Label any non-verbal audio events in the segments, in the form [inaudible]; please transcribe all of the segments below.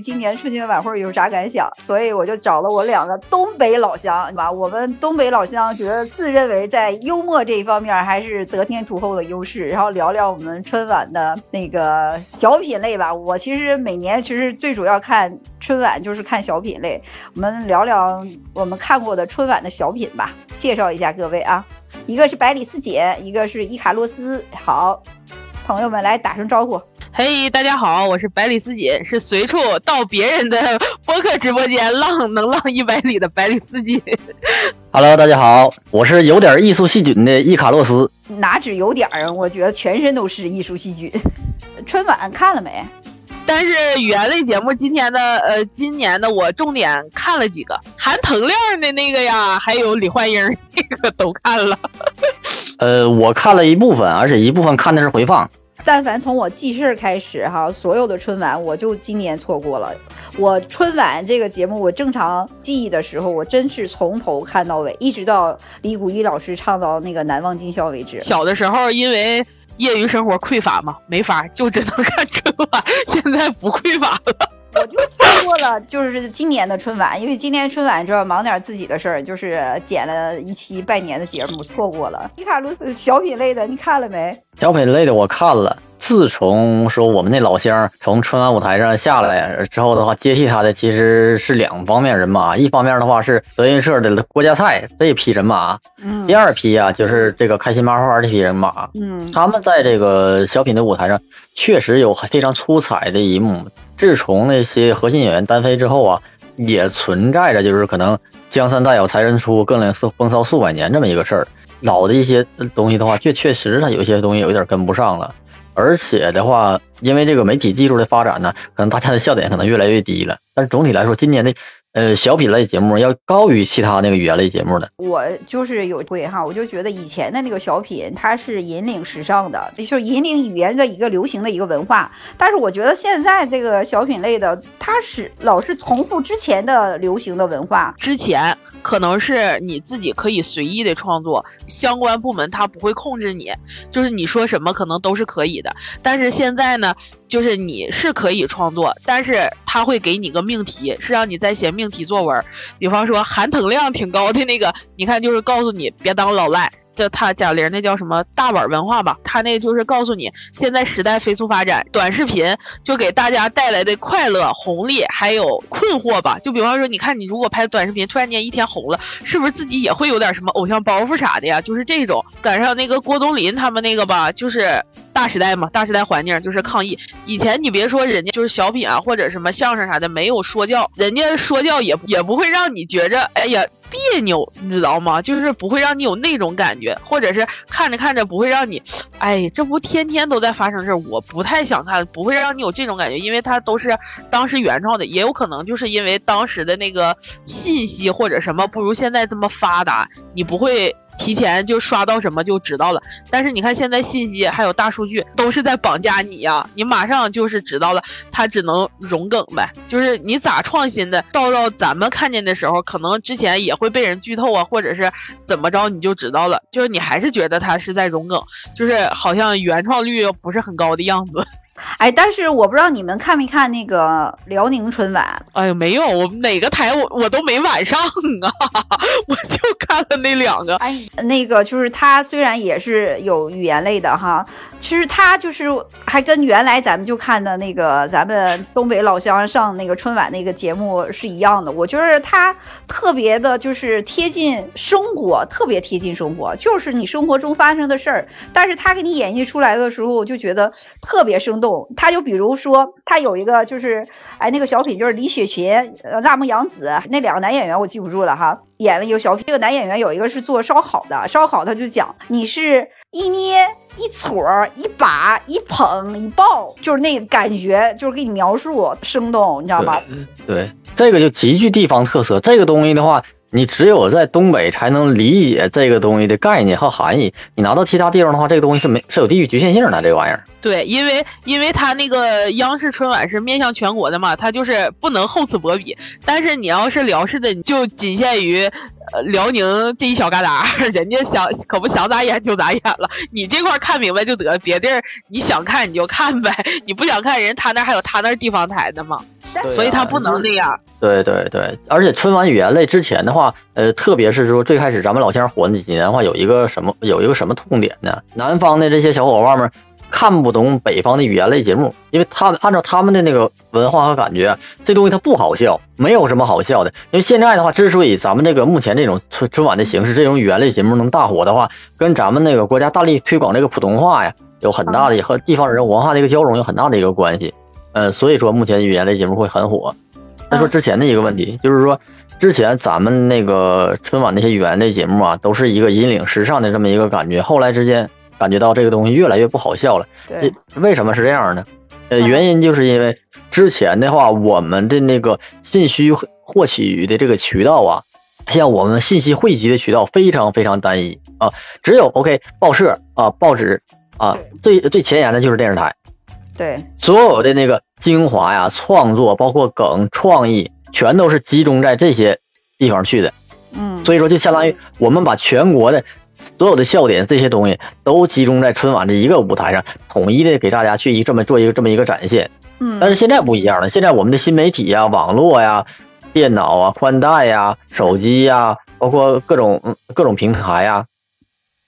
今年春节晚会有啥感想，所以我就找了我两个东北老乡，吧？我们东北老乡觉得自认为在幽默这一方面还是得天独厚的优势，然后聊聊我们春晚的那个小品类吧。我其实每年其实最主要看春晚就是看小品类，我们聊聊我们看过的春晚的小品吧，介绍一下各位啊，一个是百里四姐，一个是伊卡洛斯，好。朋友们来打声招呼，嘿，大家好，我是百里思锦，是随处到别人的播客直播间浪能浪一百里的百里思锦。[laughs] Hello，大家好，我是有点艺术细菌的伊卡洛斯。哪止有点儿啊，我觉得全身都是艺术细菌。春晚看了没？但是语言类节目今天的呃，今年的我重点看了几个，含腾亮的那个呀，还有李焕英那个都看了。[laughs] 呃，我看了一部分，而且一部分看的是回放。但凡从我记事儿开始哈，所有的春晚我就今年错过了。我春晚这个节目，我正常记忆的时候，我真是从头看到尾，一直到李谷一老师唱到那个难忘今宵为止。小的时候因为业余生活匮乏嘛，没法，就只能看春晚。[laughs] 现在不匮乏了。我就错过了，就是今年的春晚，因为今年春晚主要忙点自己的事儿，就是剪了一期拜年的节目，错过了。皮卡鲁小品类的，你看了没？小品类的我看了。自从说我们那老乡从春晚舞台上下来之后的话，接替他的其实是两方面人马，一方面的话是德云社的郭家菜这批人马，嗯，第二批啊就是这个开心麻花这批人马，嗯，他们在这个小品的舞台上确实有非常出彩的一幕。自从那些核心演员单飞之后啊，也存在着就是可能江山代有才人出，更令风骚数百年这么一个事儿。老的一些东西的话，确确实它有些东西有点跟不上了，而且的话，因为这个媒体技术的发展呢，可能大家的笑点可能越来越低了。但是总体来说，今年的。呃，小品类节目要高于其他那个语言类节目的。我就是有会哈，我就觉得以前的那个小品，它是引领时尚的，就是引领语言的一个流行的一个文化。但是我觉得现在这个小品类的，它是老是重复之前的流行的文化。之前可能是你自己可以随意的创作，相关部门他不会控制你，就是你说什么可能都是可以的。但是现在呢，就是你是可以创作，但是他会给你个命题，是让你在写。命题作文，比方说含糖量挺高的那个，你看就是告诉你别当老赖。这他贾玲那叫什么大碗文化吧？他那个就是告诉你，现在时代飞速发展，短视频就给大家带来的快乐、红利还有困惑吧。就比方说，你看你如果拍短视频，突然间一天红了，是不是自己也会有点什么偶像包袱啥的呀？就是这种赶上那个郭冬临他们那个吧，就是大时代嘛，大时代环境就是抗议。以前你别说人家就是小品啊或者什么相声啥的，没有说教，人家说教也也不会让你觉着，哎呀。别扭，你知道吗？就是不会让你有那种感觉，或者是看着看着不会让你，哎，这不天天都在发生事儿，我不太想看，不会让你有这种感觉，因为它都是当时原创的，也有可能就是因为当时的那个信息或者什么不如现在这么发达，你不会。提前就刷到什么就知道了，但是你看现在信息还有大数据都是在绑架你呀，你马上就是知道了，他只能融梗呗，就是你咋创新的，到到咱们看见的时候，可能之前也会被人剧透啊，或者是怎么着你就知道了，就是你还是觉得他是在融梗，就是好像原创率不是很高的样子。哎，但是我不知道你们看没看那个辽宁春晚？哎呀，没有，我哪个台我我都没晚上啊，[laughs] 我就看了那两个。哎，那个就是他虽然也是有语言类的哈，其实他就是还跟原来咱们就看的那个咱们东北老乡上那个春晚那个节目是一样的。我觉得他特别的就是贴近生活，特别贴近生活，就是你生活中发生的事儿，但是他给你演绎出来的时候，我就觉得特别生动。他就比如说，他有一个就是，哎，那个小品就是李雪琴、辣目洋子那两个男演员，我记不住了哈，演了一个小品。这个男演员有一个是做烧烤的，烧烤他就讲，你是一捏一撮一把一捧一抱，就是那感觉，就是给你描述生动，你知道吗？对，这个就极具地方特色。这个东西的话。你只有在东北才能理解这个东西的概念和含义。你拿到其他地方的话，这个东西是没是有地域局限性的。这个玩意儿，对，因为因为它那个央视春晚是面向全国的嘛，它就是不能厚此薄彼。但是你要是辽视的，你就仅限于辽宁这一小旮旯，人家想可不想咋演就咋演了。你这块看明白就得，别地儿你想看你就看呗，你不想看人他那还有他那地方台的嘛。对所以他啊不能那样。对对对，而且春晚语言类之前的话，呃，特别是说最开始咱们老乡火那几年的话，有一个什么有一个什么痛点呢？南方的这些小伙伴们看不懂北方的语言类节目，因为他们按照他们的那个文化和感觉，这东西它不好笑，没有什么好笑的。因为现在的话，之所以咱们这个目前这种春春晚的形式，这种语言类节目能大火的话，跟咱们那个国家大力推广这个普通话呀，有很大的和地方人文化的一个交融有很大的一个关系。呃，所以说目前语言类节目会很火。再说之前的一个问题，就是说之前咱们那个春晚那些语言类节目啊，都是一个引领时尚的这么一个感觉，后来之间感觉到这个东西越来越不好笑了。对，为什么是这样呢？呃，嗯原因就是因为之前的话，我们的那个信息获取的这个渠道啊，像我们信息汇集的渠道非常非常单一啊，只有 OK 报社啊、报纸啊，最最前沿的就是电视台，对，所有的那个精华呀、创作，包括梗、创意，全都是集中在这些地方去的。嗯，所以说，就相当于我们把全国的所有的笑点这些东西都集中在春晚这一个舞台上，统一的给大家去一这么做一个这么一个展现。嗯，但是现在不一样了，现在我们的新媒体呀、网络呀、电脑啊、宽带呀、手机呀，包括各种嗯各种平台呀，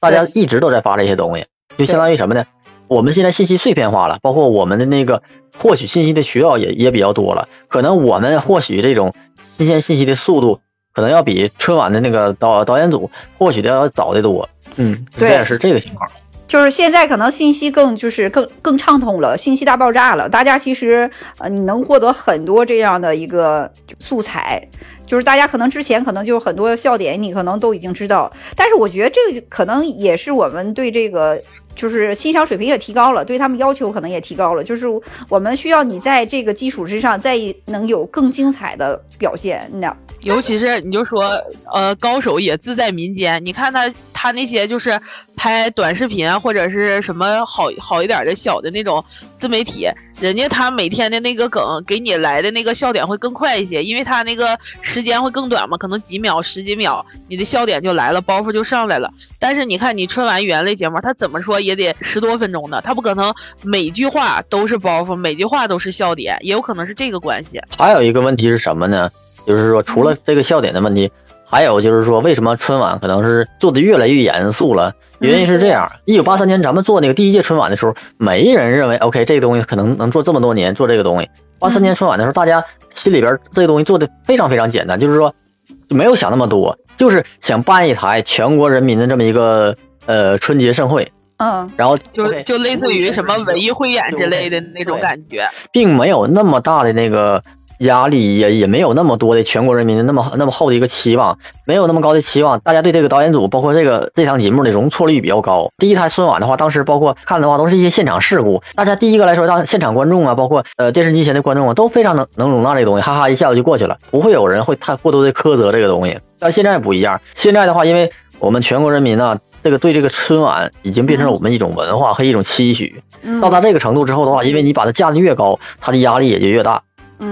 大家一直都在发这些东西，就相当于什么呢？我们现在信息碎片化了，包括我们的那个获取信息的渠道也也比较多了，可能我们获取这种新鲜信息的速度，可能要比春晚的那个导导演组获取的要早得多。嗯，对是这个情况。就是现在可能信息更就是更更畅通了，信息大爆炸了，大家其实呃你能获得很多这样的一个素材，就是大家可能之前可能就很多笑点你可能都已经知道，但是我觉得这个可能也是我们对这个。就是欣赏水平也提高了，对他们要求可能也提高了。就是我们需要你在这个基础之上，再能有更精彩的表现。那尤其是你就说，呃，高手也自在民间。你看他他那些就是拍短视频啊，或者是什么好好一点的小的那种自媒体，人家他每天的那个梗给你来的那个笑点会更快一些，因为他那个时间会更短嘛，可能几秒、十几秒，你的笑点就来了，包袱就上来了。但是你看你春晚语言类节目，他怎么说也得十多分钟呢，他不可能每句话都是包袱，每句话都是笑点，也有可能是这个关系。还有一个问题是什么呢？就是说，除了这个笑点的问题，还有就是说，为什么春晚可能是做的越来越严肃了？原因是这样：一九八三年咱们做那个第一届春晚的时候，没人认为 OK 这个东西可能能做这么多年做这个东西。八三年春晚的时候，大家心里边这个东西做的非常非常简单，就是说就没有想那么多，就是想办一台全国人民的这么一个呃春节盛会，嗯，然后就就类似于什么文艺汇演之类的那种感觉。并没有那么大的那个压力，也也没有那么多的全国人民的那么那么厚的一个期望，没有那么高的期望。大家对这个导演组，包括这个这档节目的容错率比较高。第一台春晚的话，当时包括看的话，都是一些现场事故。大家第一个来说，当现场观众啊，包括呃电视机前的观众啊，都非常能能容纳这个东西，哈哈一下子就过去了，不会有人会太过多的苛责这个东西。但现在不一样，现在的话，因为我们全国人民呢、这个对这个春晚已经变成了我们一种文化和一种期许。嗯到达这个程度之后的话，因为你把它架得越高，它的压力也就越大，嗯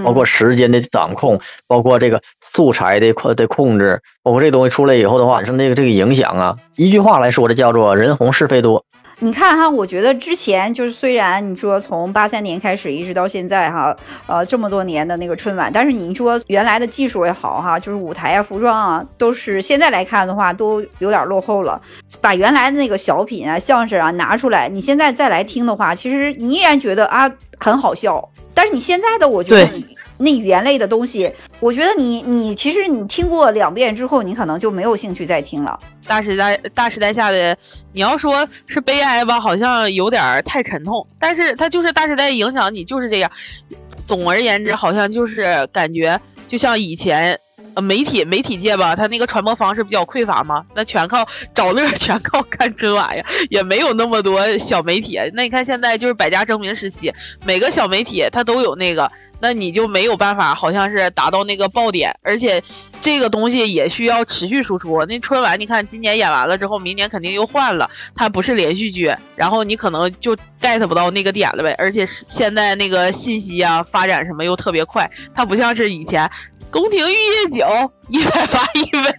包括时间的掌控，包括这个素材的控的控制，包括这东西出来以后的话，产生这个这个影响啊，一句话来说，这叫做人红是非多。你看哈，我觉得之前就是虽然你说从八三年开始一直到现在哈，呃这么多年的那个春晚，但是你说原来的技术也好哈，就是舞台啊、服装啊，都是现在来看的话都有点落后了。把原来的那个小品啊、相声啊拿出来，你现在再来听的话，其实你依然觉得啊很好笑。但是你现在的，我觉得对那语言类的东西，我觉得你你其实你听过两遍之后，你可能就没有兴趣再听了。大时代大时代下的，你要说是悲哀吧，好像有点太沉痛，但是它就是大时代影响你就是这样。总而言之，好像就是感觉就像以前。媒体媒体界吧，它那个传播方式比较匮乏嘛，那全靠找乐，全靠看春晚呀，也没有那么多小媒体。那你看现在就是百家争鸣时期，每个小媒体它都有那个，那你就没有办法，好像是达到那个爆点，而且这个东西也需要持续输出。那春晚，你看今年演完了之后，明年肯定又换了，它不是连续剧，然后你可能就 get 不到那个点了呗。而且现在那个信息啊发展什么又特别快，它不像是以前宫廷玉液酒一百八一杯，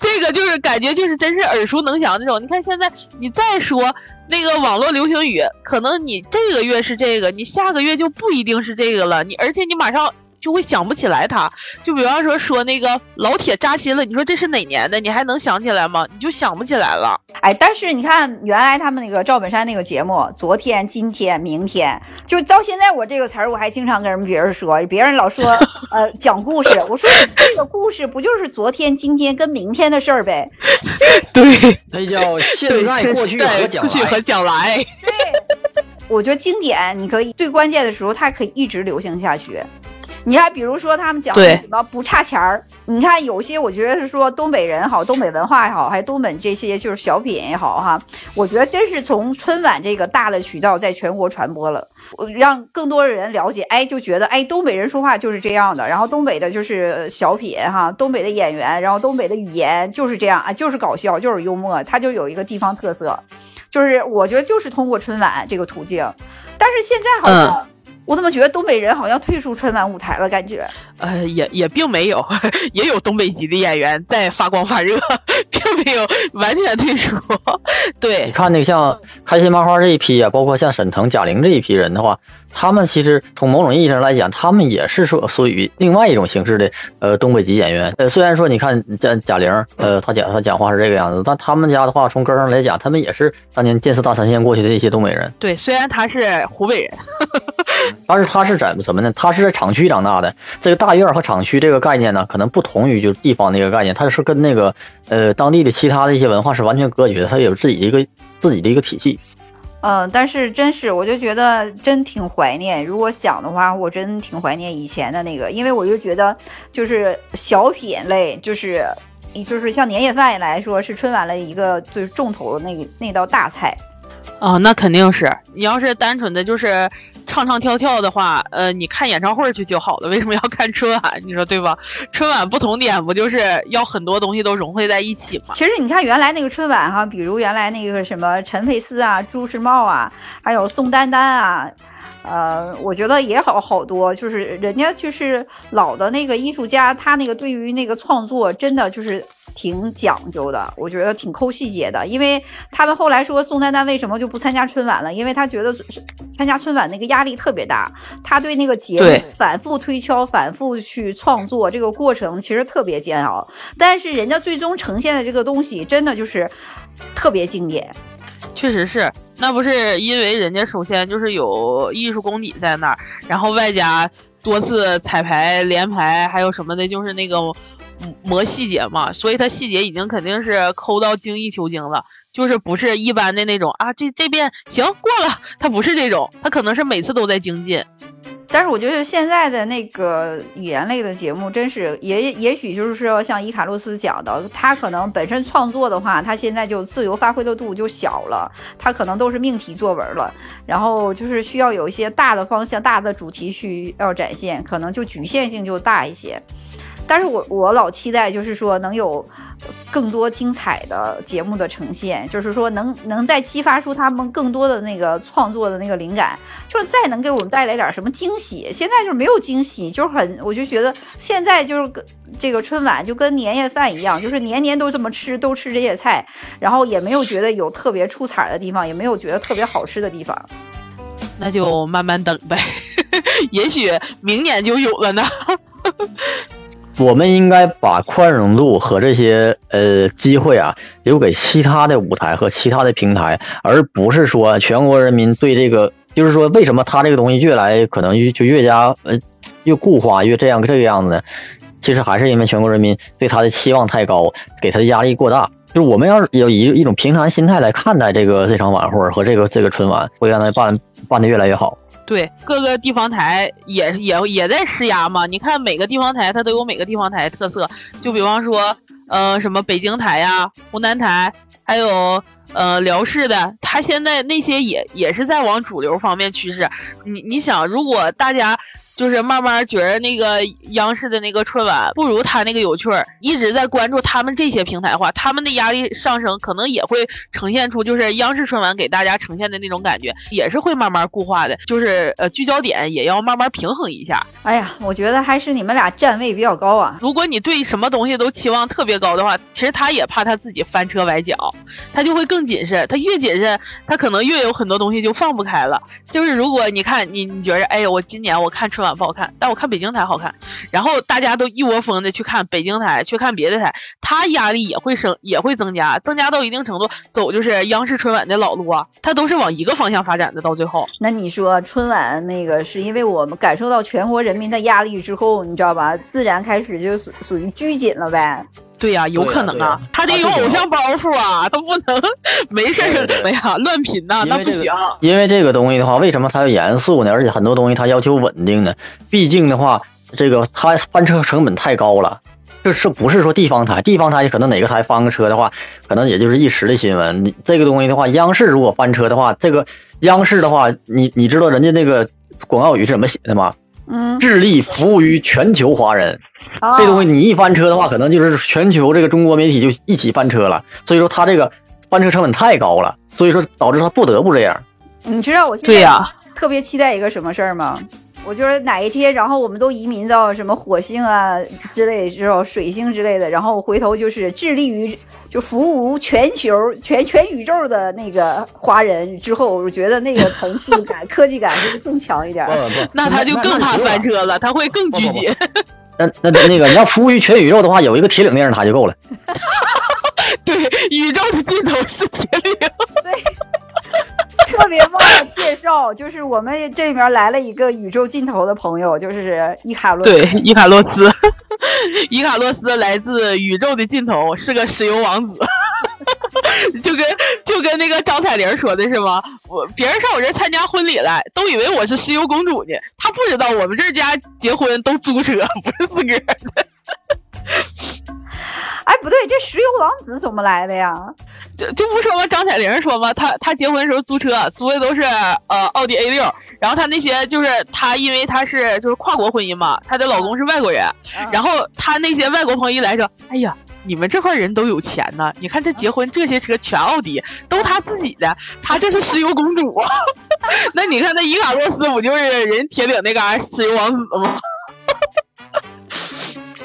这个就是感觉就是真是耳熟能详那种。你看现在你再说那个网络流行语，可能你这个月是这个，你下个月就不一定是这个了。你而且你马上就会想不起来他。就比方说说那个老铁扎心了，你说这是哪年的？你还能想起来吗？你就想不起来了。哎，但是你看，原来他们那个赵本山那个节目，昨天、今天、明天，就到现在，我这个词儿我还经常跟人别人说，别人老说 [laughs] 呃讲故事，[laughs] 我说这个故事不就是昨天、今天跟明天的事儿呗？[laughs] 对，那叫现在、过去和将过去和。将来。对，我觉得经典，你可以最关键的时候，它可以一直流行下去。你看比如说他们讲的什么不差钱儿，你看有些我觉得是说东北人好，东北文化也好，还东北这些就是小品也好哈，我觉得真是从春晚这个大的渠道在全国传播了，我让更多的人了解，哎，就觉得哎东北人说话就是这样的，然后东北的就是小品哈，东北的演员，然后东北的语言就是这样啊，就是搞笑，就是幽默，它就有一个地方特色。就是我觉得就是通过春晚这个途径，但是现在好像、我怎么觉得东北人好像退出春晚舞台了？感觉呃，也也并没有，[laughs] 也有东北籍的演员在发光发热，并没有完全退出。对你对，看那个像开心麻花这一批啊，包括像沈腾、贾玲这一批人的话，他们其实从某种意义上来讲，他们也是说属于另外一种形式的呃东北籍演员。呃，虽然说你看贾贾玲，呃，她讲她讲话是这个样子，但他们家的话从根上来讲，他们也是当年建设大三线过去的一些东北人。对，虽然他是湖北人，[laughs] 但是他是怎么什么呢？他是在厂区长大的。这个大院和厂区这个概念呢，可能不同于就是地方那个概念，它是跟那个呃当地的其他的一些文化是完全隔绝的，它有自己的一个自己的一个体系。嗯，但是真是，我就觉得真挺怀念。如果想的话，我真挺怀念以前的那个，因为我就觉得就是小品类，就是就是像年夜饭来说，是春晚的一个最重头的那个那道大菜。啊、那肯定是。你要是单纯的就是唱唱跳跳的话，呃，你看演唱会去就好了，为什么要看春晚？你说对吧？春晚不同点不就是要很多东西都融汇在一起吗？其实你看原来那个春晚哈，比如原来那个什么陈佩斯啊、朱时茂啊，还有宋丹丹啊，呃，我觉得也好好多，就是人家就是老的那个艺术家，他那个对于那个创作真的就是。挺讲究的，我觉得挺抠细节的，因为他们后来说宋丹丹为什么就不参加春晚了？因为他觉得参加春晚那个压力特别大，他对那个节目反复推敲、反复去创作这个过程其实特别煎熬，但是人家最终呈现的这个东西真的就是特别经典。确实是，那不是因为人家首先就是有艺术功底在那儿，然后外加多次彩排、连排，还有什么的，就是那个嗯磨细节嘛，所以他细节已经肯定是抠到精益求精了，就是不是一般的那种啊，这这边行过了，他不是这种，他可能是每次都在精进。但是我觉得现在的那个语言类的节目，真是也也许就是说，像伊卡洛斯讲的，他可能本身创作的话，他现在就自由发挥的度就小了，他可能都是命题作文了，然后就是需要有一些大的方向、大的主题需要展现，可能就局限性就大一些。但是我我老期待，就是说能有更多精彩的节目的呈现，就是说能能再激发出他们更多的那个创作的那个灵感，就是再能给我们带来点什么惊喜。现在就是没有惊喜，就很，我就觉得现在就是跟这个春晚就跟年夜饭一样，就是年年都这么吃，都吃这些菜，然后也没有觉得有特别出彩的地方，也没有觉得特别好吃的地方。那就慢慢等呗，也许明年就有了呢。我们应该把宽容度和这些呃机会啊留给其他的舞台和其他的平台，而不是说全国人民对这个，就是说为什么他这个东西越来可能就越加呃越固化，越这样这个样子呢？其实还是因为全国人民对他的期望太高，给他的压力过大。就是我们要有以一种平常心态来看待这个这场晚会和这个这个春晚，会让他办办得越来越好。对，各个地方台也也也在施压嘛。你看每个地方台，它都有每个地方台特色。就比方说，呃，什么北京台呀、湖南台，还有呃辽视的，它现在那些也也是在往主流方面趋势。你你想，如果大家就是慢慢觉得那个央视的那个春晚不如他那个有趣儿，一直在关注他们这些平台化，他们的压力上升，可能也会呈现出就是央视春晚给大家呈现的那种感觉，也是会慢慢固化的，就是呃聚焦点也要慢慢平衡一下。哎呀，我觉得还是你们俩站位比较高啊。如果你对什么东西都期望特别高的话，其实他也怕他自己翻车崴脚，他就会更谨慎。他越谨慎，他可能越有很多东西就放不开了。就是如果你看你你觉得，哎呀，我今年我看春晚。不好看，但我看北京台好看。然后大家都一窝蜂的去看北京台，去看别的台，他压力也会升，也会增加，增加到一定程度，走就是央视春晚的老路啊，他都是往一个方向发展的，到最后。那你说春晚那个是因为我们感受到全国人民的压力之后，你知道吧？自然开始就属属于拘谨了呗。对呀，有可能啊，他得有偶像包袱啊，他不能没事儿怎么呀乱品呐，那不行。因为这个东西的话，为什么它要严肃呢？而且很多东西它要求稳定呢？毕竟的话，这个它翻车成本太高了。这是不是说地方台？地方台可能哪个台翻个车的话，可能也就是一时的新闻。你这个东西的话，央视如果翻车的话，这个央视的话，你你知道人家那个广告语是怎么写的吗？嗯，致力服务于全球华人，这东西你一翻车的话，可能就是全球这个中国媒体就一起翻车了。所以说他这个翻车成本太高了，所以说导致他不得不这样。你知道我现在特别期待一个什么事儿吗？我觉得哪一天，然后我们都移民到什么火星啊之类之后，水星之类的，然后回头就是致力于就服务全球全全宇宙的那个华人之后，我觉得那个层次感、科技感会更强一点。那他就更怕翻车了，他会更拘谨。那那那个你要服务于全宇宙的话，有一个铁岭电视塔就够了。[laughs] 对，宇宙的尽头是铁。特别忘了介绍，就是我们这里面来了一个宇宙尽头的朋友，就是伊卡洛。对，伊卡洛斯，[laughs] 伊卡洛斯来自宇宙的尽头，是个石油王子。[laughs] 就跟就跟那个张彩玲说的是吗？我别人上我这参加婚礼来，都以为我是石油公主呢。他不知道我们这家结婚都租车，不是自个儿的。哎，不对，这石油王子怎么来的呀？就就不说吗？张彩玲说吗？她她结婚时候租车，租的都是呃奥迪 A 六。然后她那些就是她，因为她是就是跨国婚姻嘛，她的老公是外国人。然后她那些外国朋友一来说：“哎呀，你们这块人都有钱呐！你看这结婚这些车全奥迪，都她自己的，她这是石油公主。[laughs] 那你看那伊卡洛斯不就是人铁岭那嘎石油王子吗？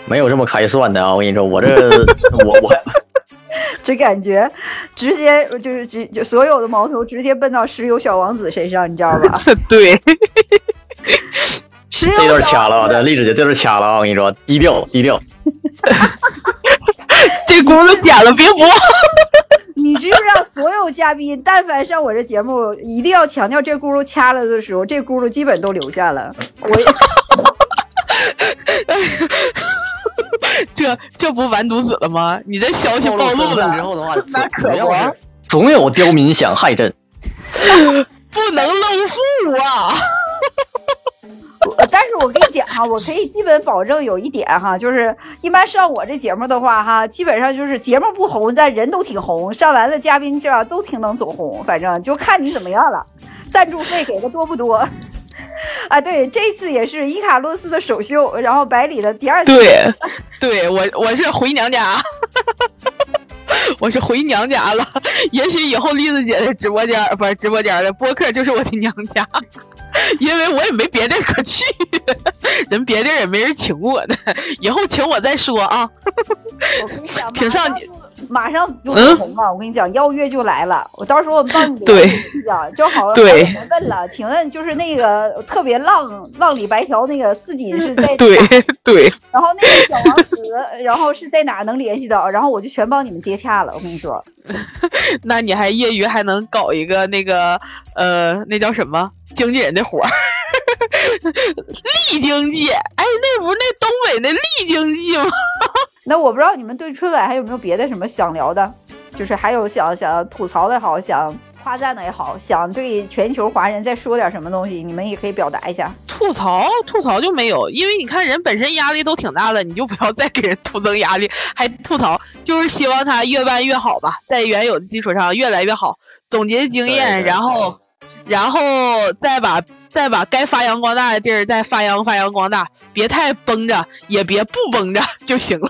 没有这么开算的啊！我跟你说，我这我 [laughs] 我。”这感觉，直接就是直就所有的矛头直接奔到石油小王子身上，你知道吧？[laughs] 对，[laughs] 石油这段掐了啊！这丽子姐这段掐了啊！我跟你说，低调低调。[laughs] 这轱辘剪了别播。你知不知道，所有嘉宾但凡上我这节目，一定要强调这轱辘掐了的时候，这轱辘基本都留下了。我。[laughs] 这这不完犊子了吗？你这消息暴露了之后的话，[laughs] 那可不，总有刁民想害朕，[laughs] 不能露富啊！但是我跟你讲哈，我可以基本保证有一点哈，就是一般上我这节目的话哈，基本上就是节目不红，但人都挺红，上完了嘉宾这样都挺能走红，反正就看你怎么样了，赞助费给的多不多。[laughs] 啊，对，这次也是伊卡洛斯的首秀，然后百里的第二次。对，[laughs] 对我我是回娘家，[laughs] 我是回娘家了。也许以后栗子姐的直播间不是直播间的播客就是我的娘家，因为我也没别地可去，人别地也没人请我呢，以后请我再说啊。我跟你讲，挺上你。马上就红了，我跟你讲，邀约就来了。我到时候我帮你对讲，就好。对，问了，请问就是那个特别浪浪里白条那个四锦是在 [laughs] 对对，然后那个小王子，然后是在哪能联系到？然后我就全帮你们接洽了。我跟你说，[laughs] 那你还业余还能搞一个那个呃，那叫什么经纪人的活儿？[laughs] 丽经济，哎，那不是那东北那丽经济吗？那我不知道你们对春晚还有没有别的什么想聊的，就是还有想想吐槽的好，想夸赞的也好，想对全球华人再说点什么东西，你们也可以表达一下。吐槽吐槽就没有，因为你看人本身压力都挺大的，你就不要再给人徒增压力，还吐槽，就是希望他越办越好吧，在原有的基础上越来越好，总结经验，然后然后再把。再把该发扬光大的地儿再发扬发扬光大，别太绷着，也别不绷着就行了。